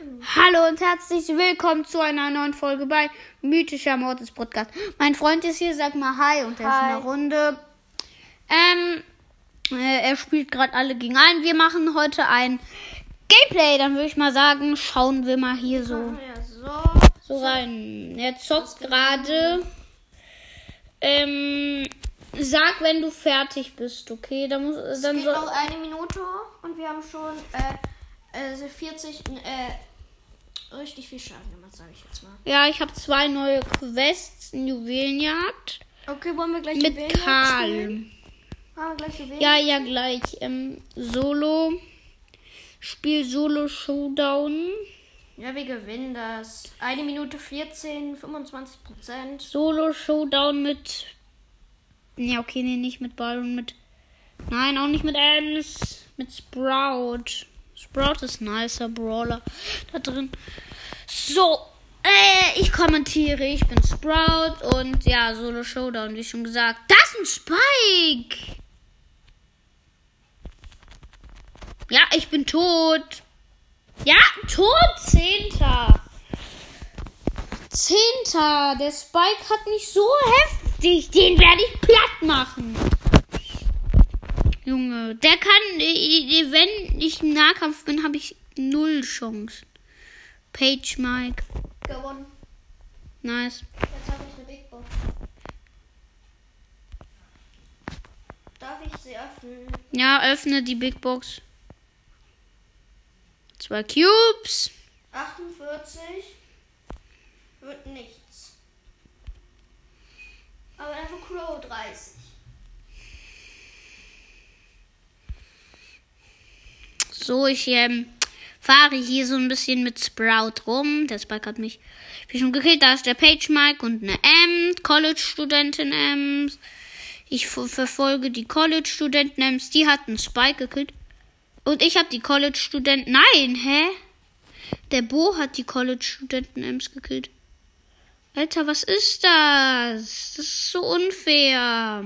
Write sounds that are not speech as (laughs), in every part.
Hallo und herzlich willkommen zu einer neuen Folge bei Mythischer Mordes Podcast. Mein Freund ist hier, sag mal Hi und er ist in der Runde. Ähm, äh, er spielt gerade alle gegen einen. Wir machen heute ein Gameplay. Dann würde ich mal sagen, schauen wir mal hier so, so. so rein. Er zockt gerade. Ähm, sag, wenn du fertig bist, okay? Dann muss, Es dann geht soll, noch eine Minute und wir haben schon äh, äh, 40, äh, richtig viel Schaden gemacht, sage ich jetzt mal. ja, ich habe zwei neue Quests, Juwelenjagd. Okay, wollen wir gleich Mit Juwelenjagd Karl. spielen? Haben wir gleich? Ja, ja, gleich. Ähm, Solo. Spiel Solo Showdown. Ja, wir gewinnen das. Eine Minute 14, 25 Prozent. Solo Showdown mit. Ja, okay, nee, nicht mit Byron, mit. Nein, auch nicht mit Ems. Mit Sprout. Sprout ist nicer Brawler da drin. So, äh, ich kommentiere. Ich bin Sprout und ja, Solo Showdown, wie schon gesagt. Das ist ein Spike! Ja, ich bin tot. Ja, tot, Zehnter. Zehnter. Der Spike hat mich so heftig. Den werde ich platt machen. Junge, der kann, wenn ich im Nahkampf bin, habe ich null Chance. Page Mike. Gewonnen. Nice. Jetzt habe ich eine Big Box. Darf ich sie öffnen? Ja, öffne die Big Box. Zwei Cubes. 48 wird nichts. Aber einfach Crow 30. So, ich ähm, fahre hier so ein bisschen mit Sprout rum. Der Spike hat mich wie schon gekillt. Da ist der Page Mike und eine M, College-Studentin Ems. Ich ver- verfolge die College-Studenten Ems. Die hat einen Spike gekillt. Und ich habe die College-Studenten. Nein, hä? Der Bo hat die College-Studenten Ems gekillt. Alter, was ist das? Das ist so unfair.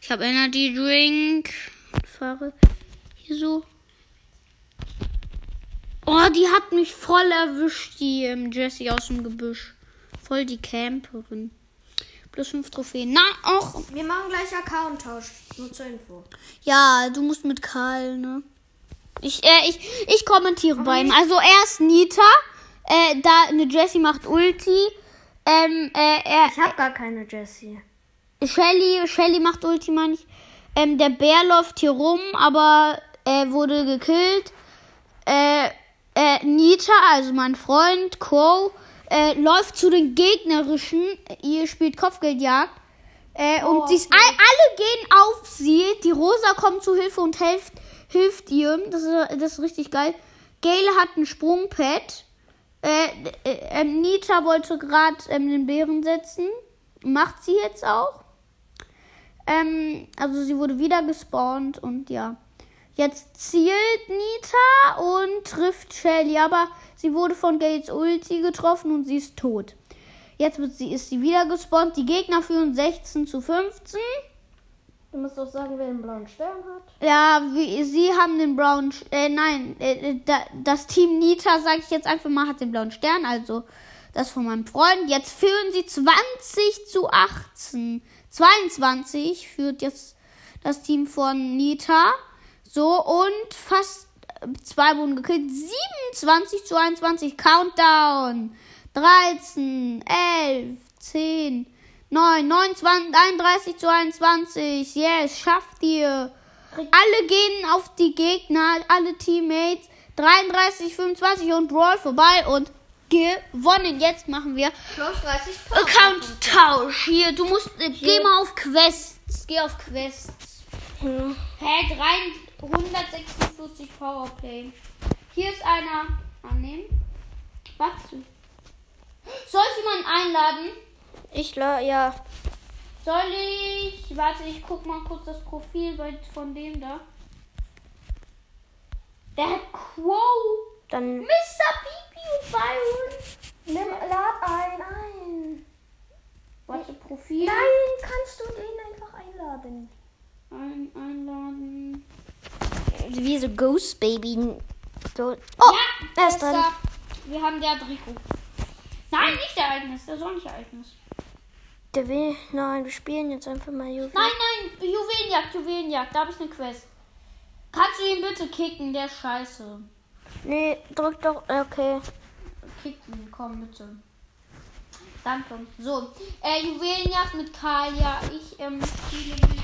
Ich habe Energy Drink. Fahre hier so. Oh, die hat mich voll erwischt, die ähm, Jessie aus dem Gebüsch. Voll die Camperin. Plus fünf Trophäen. Na, auch. Wir machen gleich Account-Tausch. Nur zur Info. Ja, du musst mit Karl, ne? Ich, äh, ich, ich kommentiere bei ihm. Also erst Nita. Äh, da eine Jessie macht Ulti. Ähm, äh, er, Ich habe gar keine Jessie. Shelly, Shelly macht Ulti, meine ich. Ähm, der Bär läuft hier rum, aber er wurde gekillt. Äh, äh, Nita, also mein Freund, Crow, äh, läuft zu den gegnerischen. Ihr spielt Kopfgeldjagd. Äh, Oh, und sie all, alle gehen auf sie. Die Rosa kommt zu Hilfe und hilft, hilft ihr. Das ist, das ist richtig geil. Gale hat ein Sprungpad. Äh, äh, ähm, Nita wollte gerade ähm, den Bären setzen. Macht sie jetzt auch. Ähm, also sie wurde wieder gespawnt und ja. Jetzt zielt Nita und trifft Shelly, aber sie wurde von Gates Ulti getroffen und sie ist tot. Jetzt wird sie, ist sie wieder gespawnt. Die Gegner führen 16 zu 15. Du musst doch sagen, wer den blauen Stern hat. Ja, wie, sie haben den blauen, Sch- äh, nein, äh, äh, da, das Team Nita, sage ich jetzt einfach mal, hat den blauen Stern, also das von meinem Freund. Jetzt führen sie 20 zu 18. 22 führt jetzt das Team von Nita. So, und fast äh, zwei wurden gekillt. 27 zu 21. Countdown. 13, 11, 10, 9, 29, 31 zu 21. Yes, schafft ihr. Alle gehen auf die Gegner, alle Teammates. 33, 25 und Brawl vorbei und gewonnen. Jetzt machen wir Plus 30 Account-Tausch. Hier, du musst, äh, geh mal auf Quests. Geh auf Quests. Hä, 346 Powerplay. Hier ist einer. Annehmen. Warte. Soll ich jemanden einladen? Ich la ja. Soll ich. Warte, ich guck mal kurz das Profil bei, von dem da. Der hat Quo. Dann Mr. Pipi Byron. nimm, lad ein, ein. Warte, Profil. Nein, kannst du den einfach einladen. Ein, einladen. Wie so Ghost Baby. So. Oh, ja, er ist dran. bester. Wir haben der Rico. Nein, nicht der Ereignis. Der soll nicht Ereignis. Der will. Nein, wir spielen jetzt einfach mal Juwelen. Nein, nein, Juwelenjagd, Juwelenjagd. Da habe ich eine Quest. Kannst du ihn bitte kicken? Der ist scheiße. Nee, drück doch. Okay. Kick ihn, komm bitte. Danke. So, äh, Juwelenjagd mit Karl. Ja, ich ähm, spiele mit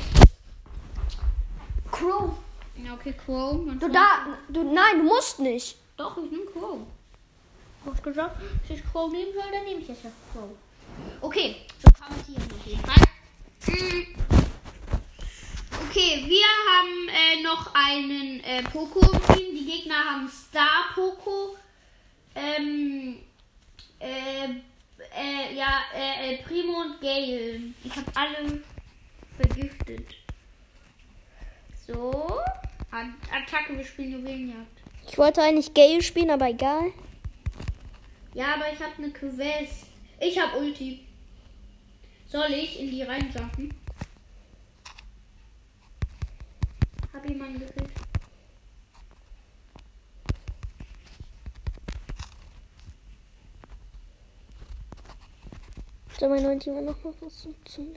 Crow. Ja, okay, Crow. mein Du da. Du, nein, du musst nicht. Doch, ich nehme Crow. Hast gesagt, dass ich Crow nehmen soll, dann nehme ich jetzt ja Crow. Okay, so kommentieren auf jeden Fall. Okay, wir haben äh, noch einen äh, Poco im Team. Die Gegner haben Star Poco. Ähm, äh, äh, ja, äh, äh, Primo und Gale. Ich habe alle vergiftet. So. At- Attacke, wir spielen Juwelenjagd. Ich wollte eigentlich Gale spielen, aber egal. Ja, aber ich habe eine Quest. Ich habe Ulti. Soll ich in die reinjumpen? Hab jemanden gekriegt. Soll mein neuen Team noch mal was zum zum-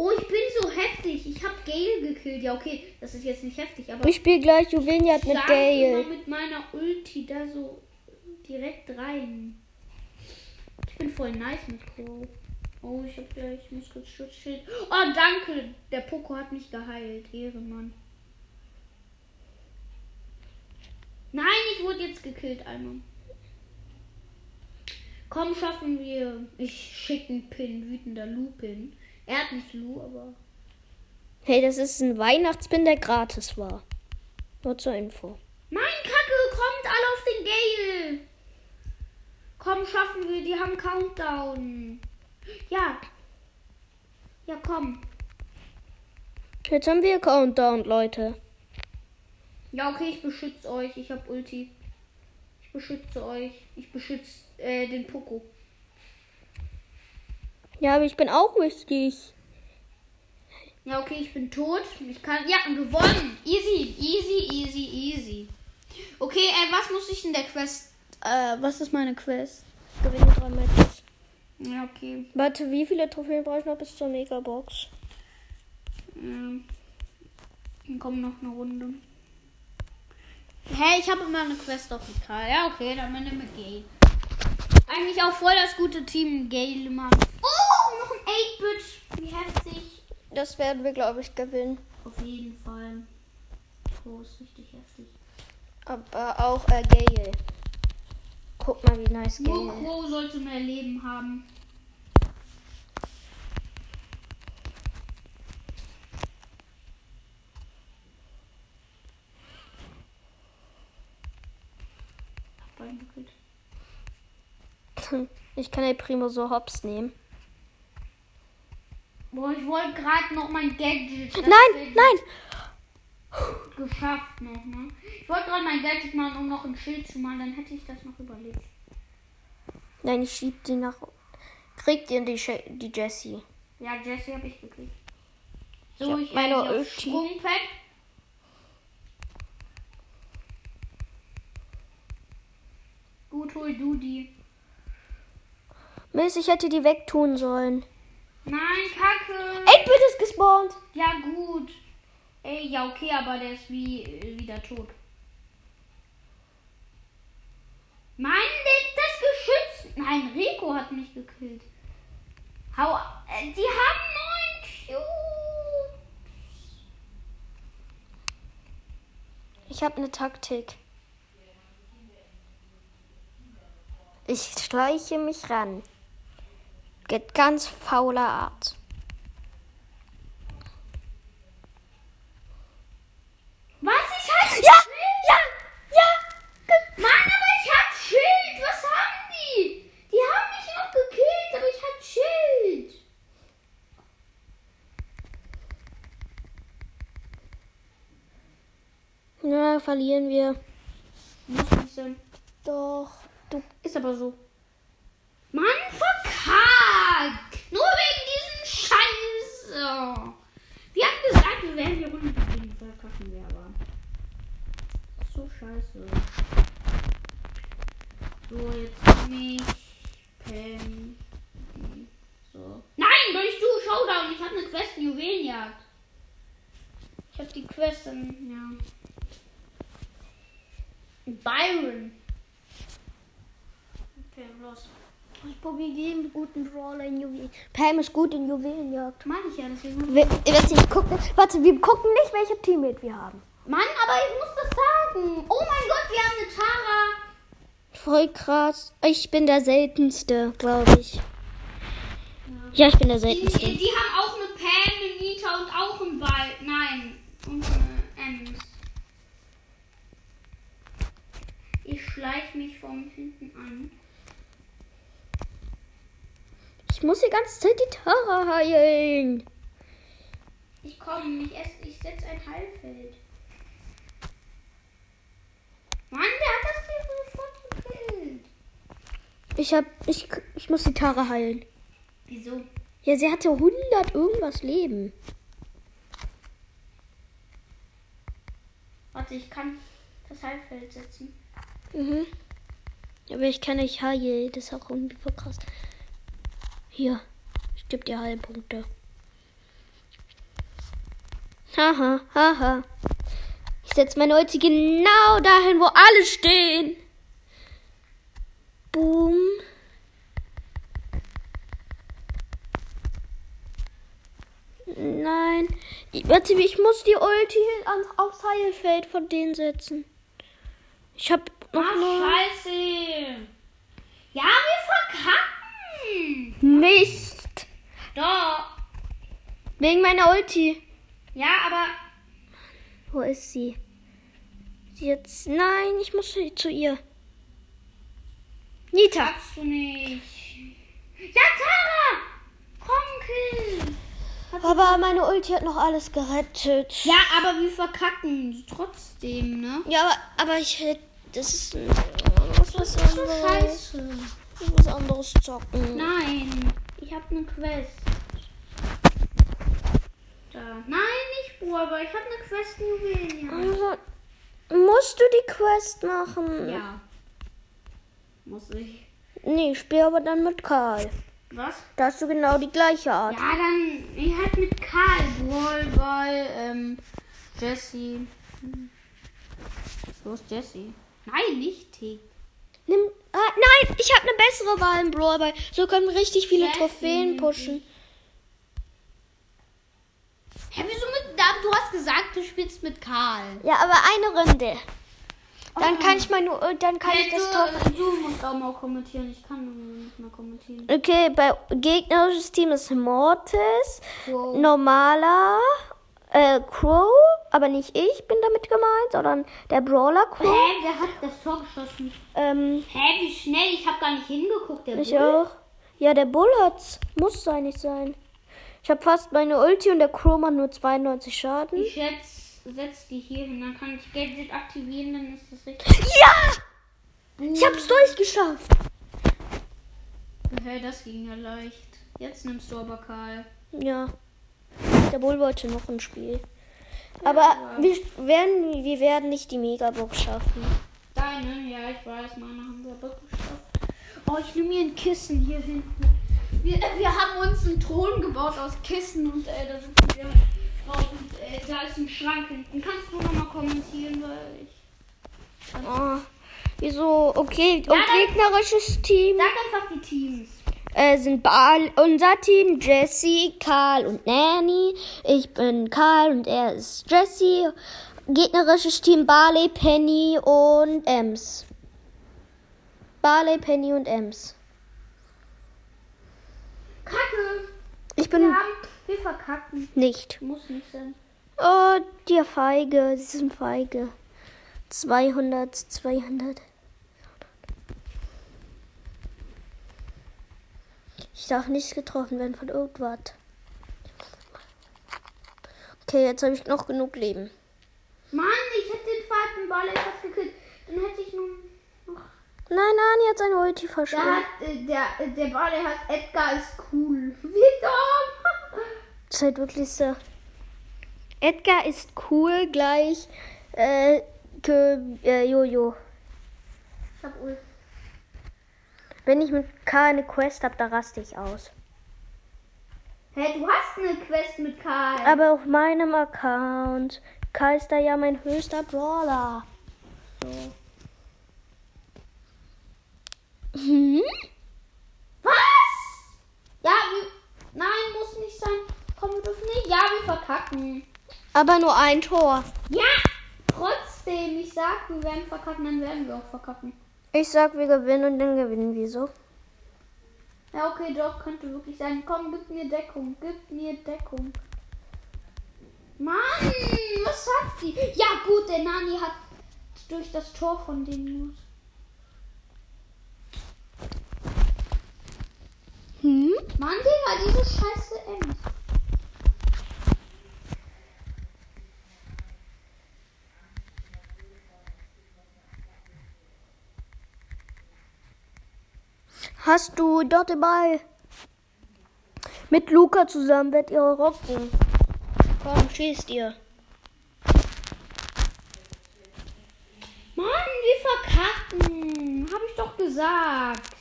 Oh, ich bin so heftig. Ich habe Gale gekillt. Ja, okay, das ist jetzt nicht heftig, aber Ich spiele gleich Juwelenjagd mit Gale. immer mit meiner Ulti da so direkt rein. Ich bin voll nice mit Crow. Oh, ich hab ja, ich muss kurz Schutzschild. Oh, danke. Der Poco hat mich geheilt. Ehrenmann. Nein, ich wurde jetzt gekillt einmal. Komm, schaffen wir. Ich schicke einen Pin, wütender Lu-Pin. Er hat nicht Lu, aber. Hey, das ist ein Weihnachtspin, der gratis war. Nur zur Info. Nein, Kacke, kommt alle auf den Gale. Komm, schaffen wir, die haben Countdown. Ja. Ja, komm. Jetzt haben wir Countdown, Leute. Ja, okay, ich beschütze euch. Ich hab Ulti. Ich beschütze euch. Ich beschütze äh, den Poco. Ja, aber ich bin auch wichtig. Ja, okay, ich bin tot. Ich kann. Ja, gewonnen. Easy, easy, easy, easy. Okay, äh, was muss ich in der Quest? Äh, was ist meine Quest? Gewinne drei Matches. Ja, okay. Warte, wie viele Trophäen brauche ich noch bis zur Megabox? Ähm, dann kommt noch eine Runde. Hä, ich habe immer eine Quest auf die Karl. Ja, okay, dann bin ich mit Gale. Eigentlich auch voll das gute Team Gale, Mann. Oh, 8-Bit. Wie heftig. Das werden wir, glaube ich, gewinnen. Auf jeden Fall. Oh, ist richtig heftig. Aber auch äh, Gale. Guck mal, wie nice Gale. Crow sollte mehr Leben haben. (laughs) Ich kann El Primo so hops nehmen. Boah, ich wollte gerade noch mein Gadget. Nein, nein! Geschafft noch, ne? Ich wollte gerade mein Gadget machen, um noch ein Schild zu machen, dann hätte ich das noch überlebt. Nein, ich schieb die nach. Kriegt ihr die, die Jessie? Ja, Jesse habe ich gekriegt. Ich So, hab ich meine. Sprungpad. Gut, hol du die. Mist, ich hätte die wegtun sollen. Nein, Kacke. 8-Bit ist gespawnt. Ja, gut. Ey, ja, okay, aber der ist wie äh, wieder tot. Mann, das Geschütz. Nein, Rico hat mich gekillt. Hau. Äh, die haben neun Cubes. Ich habe eine Taktik. Ich schleiche mich ran. Geht ganz fauler Art. Was? Ich hab Ja, ja, ja. Mann, aber ich hab Schild. Was haben die? Die haben mich noch gekillt, aber ich hab Schild. Ja, verlieren wir. Muss nicht sein. Doch. Du. Ist aber so. Mann, verkackt! Nur wegen diesem Scheiße. Wir haben gesagt, wir werden die Runde gewinnen. Verkacken wir scheiße. So, jetzt nehme ich Pam. So. Nein, durch du, Showdown. Ich habe eine Quest, Juwelenjagd. Ich habe die Quest dann, ja. Byron. Okay, los. Ich probiere jeden guten Brawler in Juwelen. Pam ist gut in Juwelenjagd. Meine ich ja, deswegen. Wir, warte, ich gucke. Warte, wir gucken nicht, welche Teammate wir haben. Mann, aber ich muss sagen. Oh mein Gott, wir haben eine Tara. Voll krass. Ich bin der seltenste, glaube ich. Ja, ich bin der Die, seltenste. die haben auch eine Pam, eine Nita und auch einen Ball. Nein, und eine Ems. Ich schleiche mich von hinten an. Ich muss die ganze Zeit die Tara heilen. Ich komme, ich, ich setze ein Heilfeld. Mann, der hat das sofort gekillt. Ich hab, ich, ich muss die Tara heilen. Wieso? Ja, sie hatte 100 irgendwas Leben. Warte, ich kann das Heilfeld setzen. Mhm. Aber ich kann nicht heilen. Das ist auch irgendwie voll krass. Hier. Ich gebe dir Heilpunkte. Haha, haha. Ich setze meine Ulti genau dahin, wo alle stehen. Boom. Nein. Ich, warte, ich muss die Ulti ans, aufs Heilfeld von denen setzen. Ich hab noch Ach, nur... scheiße. Ja, wir verkacken. Nicht. Doch. Wegen meiner Ulti. Ja, aber Wo ist sie? Jetzt. Nein, ich muss zu ihr. Nita. schaffst du nicht. Ja, Tara! Komm, kill. Aber meine Ulti hat noch alles gerettet. Ja, aber wir verkacken trotzdem, ne? Ja, aber, aber ich hätte. Das ist. Was, was So anderes. scheiße. Ich muss anderes zocken. Nein, ich habe eine Quest. Da. Nein, nicht Bro, aber ich habe eine Quest Juwelen. Also, musst du die Quest machen? Ja. Muss ich. Nee, spiel aber dann mit Karl. Was? Da hast du genau die gleiche Art. Ja, dann. Ich halt mit Karl. Brawl, Ball, ähm, Jesse. Wo ist Jesse? Nein, nicht Tick. Nimm, ah, nein, ich habe eine bessere Wahl im Brawl Ball. So können richtig viele Jessie. Trophäen pushen. Hä, wieso mit. Du hast gesagt, du spielst mit Karl. Ja, aber eine Runde. Dann Oh. kann ich meine, dann kann ich Hey, das Tor. du, du musst auch mal kommentieren. Ich kann nicht mehr kommentieren. Okay, bei gegnerisches Team ist Mortis, Wow. normaler, äh, Crow, aber nicht ich bin damit gemeint, sondern der Brawler Crow. Hä, wer hat das Tor geschossen? Ähm, Hä, wie schnell? Ich habe gar nicht hingeguckt. Der ich Bull. auch. Ja, der Bull hat's. Muss sein, nicht sein. Ich habe fast meine Ulti und der macht nur 92 Schaden. Ich schätze, setz die hier hin. Dann kann ich Gadget aktivieren, dann ist das richtig. Ja! Ich hab's durchgeschafft. Hey, das ging ja leicht. Jetzt nimmst du aber Karl. Ja. Der Bull wollte noch ein Spiel. Aber wir werden, wir werden nicht die Megabox schaffen. Deine? Ja, ich weiß, meine haben wir doch geschafft. Oh, ich nehme mir ein Kissen hier hinten. Wir, wir haben uns einen Thron gebaut aus Kissen und äh, da sitzen wir drauf und äh, da ist ein Schrank hinten. Kannst du nochmal kommentieren, weil ich. Oh, wieso? Okay, Ja, und gegnerisches Team Sag einfach die Teams. äh, sind Bal unser Team Jesse, Karl und Nanny. Ich bin Karl und er ist Jesse. Gegnerisches Team Barley, Penny und Ems. Barley, Penny und Ems. Kacke! Ich Wir bin haben. Wir verkacken. nicht. Muss nicht sein. Oh, die Feige, sie sind feige. 200, 200. Ich darf nicht getroffen werden von irgendwas. Okay, jetzt habe ich noch genug Leben. Mann, ich hätte den zweiten Ball etwas gekillt. Dann hätte ich noch. Nein, Ani hat seine Ulti Der verschwunden. hat, äh, der, äh, der Ball, der hat Edgar ist cool. Wie dumm! Das (laughs) ist halt wirklich so. Edgar ist cool gleich. Äh, äh, Jojo. Ich hab Ult. Wenn ich mit K eine Quest habe, da raste ich aus. Hey, du hast eine Quest mit Karl. Aber auf meinem Account. K ist da ja mein höchster Brawler. So. Hm? Was? Ja, wir. Nein, muss nicht sein. Komm, wir dürfen nicht. Ja, wir verkacken. Aber nur ein Tor. Ja! Trotzdem, ich sag, wir werden verkacken, dann werden wir auch verkacken. Ich sag, wir gewinnen und dann gewinnen wir so. Ja, okay, doch, könnte wirklich sein. Komm, gib mir Deckung, gib mir Deckung. Mann, was hat sie? Ja, gut, der Nani hat durch das Tor von den News. Hm? Mann, Digga, diese scheiße Ems. Hast du dort den Ball? Mit Luca zusammen werdet ihr rocken. Komm, schießt ihr. Mann, wir verkacken. Hab ich doch gesagt.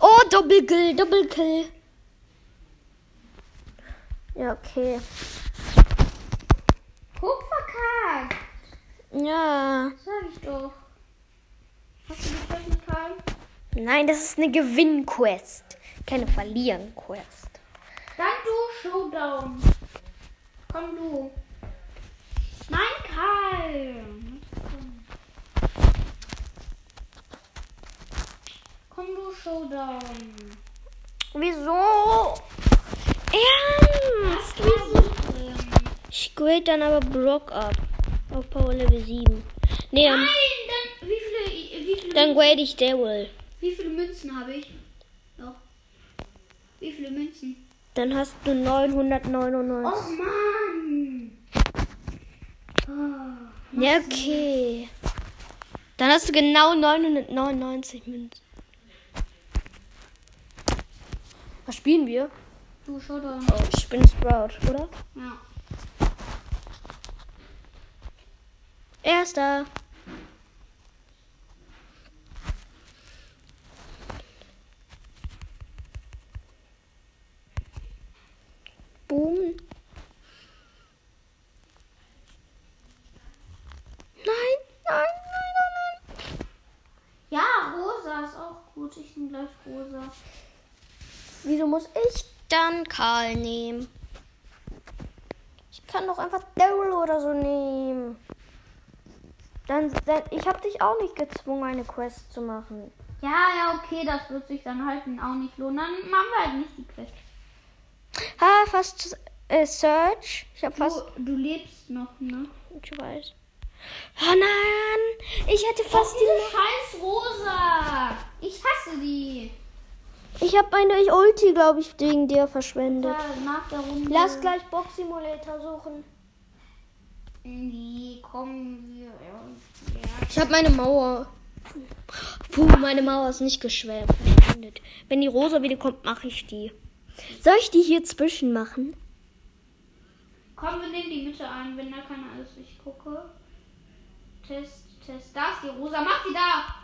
Oh, Doppelkill, Doppelkill. Ja, okay. Guck, verkackt. Ja. Sag ich doch. Hast du gerechnet, Karl? Nein, das ist eine Gewinn-Quest. Keine Verlieren-Quest. Dann du Showdown. Komm du. Nein, Karl. Du Showdown. Wieso? Ernst? Wieso? Ich grade dann aber Brock ab. Auf Power Level 7. Nee, Nein, dann, wie viele, wie viele, dann Münzen, grade ich Daryl. wie viele Münzen habe ich? Noch. Wie viele Münzen? Dann hast du 999. Oh Mann. Oh. Ja, okay. Dann hast du genau 999 Münzen. Was spielen wir? Du Showdown. Oh, ich bin Sprout, oder? Ja. Erster. Boom. Nein, nein, nein, nein, nein. Ja, rosa ist auch gut. Ich nehme gleich rosa. Wieso muss ich dann Karl nehmen? Ich kann doch einfach Daryl oder so nehmen. Dann, dann ich habe dich auch nicht gezwungen, eine Quest zu machen. Ja, ja, okay, das wird sich dann halt auch nicht lohnen. Dann machen wir halt nicht die Quest. Ha, fast äh, Search. Ich habe fast. Du, du lebst noch, ne? Ich weiß. Oh nein! Ich hätte fast Diese die. scheiß Rosa. Ich hasse die. Ich habe meine Ulti, glaube ich, wegen dir verschwendet. Runde. Lass gleich Box Simulator suchen. Nee, komm, wir. Ja. Ich habe meine Mauer. Puh, meine Mauer ist nicht geschwärmt. verschwendet. Wenn die Rosa wieder kommt, mache ich die. Soll ich die hier zwischen machen? Komm, wir nehmen die Mitte ein, wenn da keiner ist. Ich gucke. Test, Test. Da ist die Rosa. Mach die da.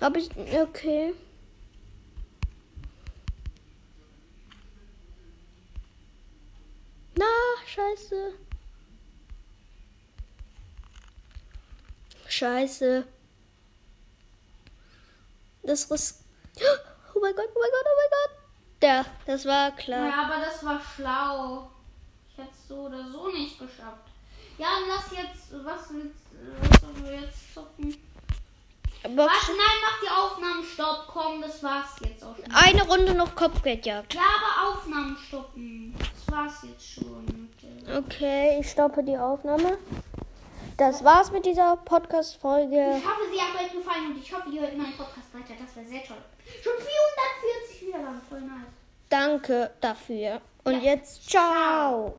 Hab ich. Okay. Na, scheiße. Scheiße. Das risk. (gasps) Oh mein Gott, oh mein Gott, oh mein Gott. Ja, das war klar. Ja, aber das war schlau. Ich hätte es so oder so nicht geschafft. Ja, lass jetzt. Was willst was sollen wir jetzt zocken? Aber Was? Nein, mach die Aufnahmen stopp. Komm, das war's jetzt auch schon. eine Runde noch Kopfgeldjagd. Ja, aber Aufnahmen stoppen. Das war's jetzt schon. Okay, ich stoppe die Aufnahme. Das war's mit dieser Podcast-Folge. Ich hoffe, sie hat euch gefallen und ich hoffe, ihr hört meinen Podcast weiter. Das wäre sehr toll. Schon 440 Wiedergaben, voll nice. Danke dafür. Und Ja. jetzt ciao.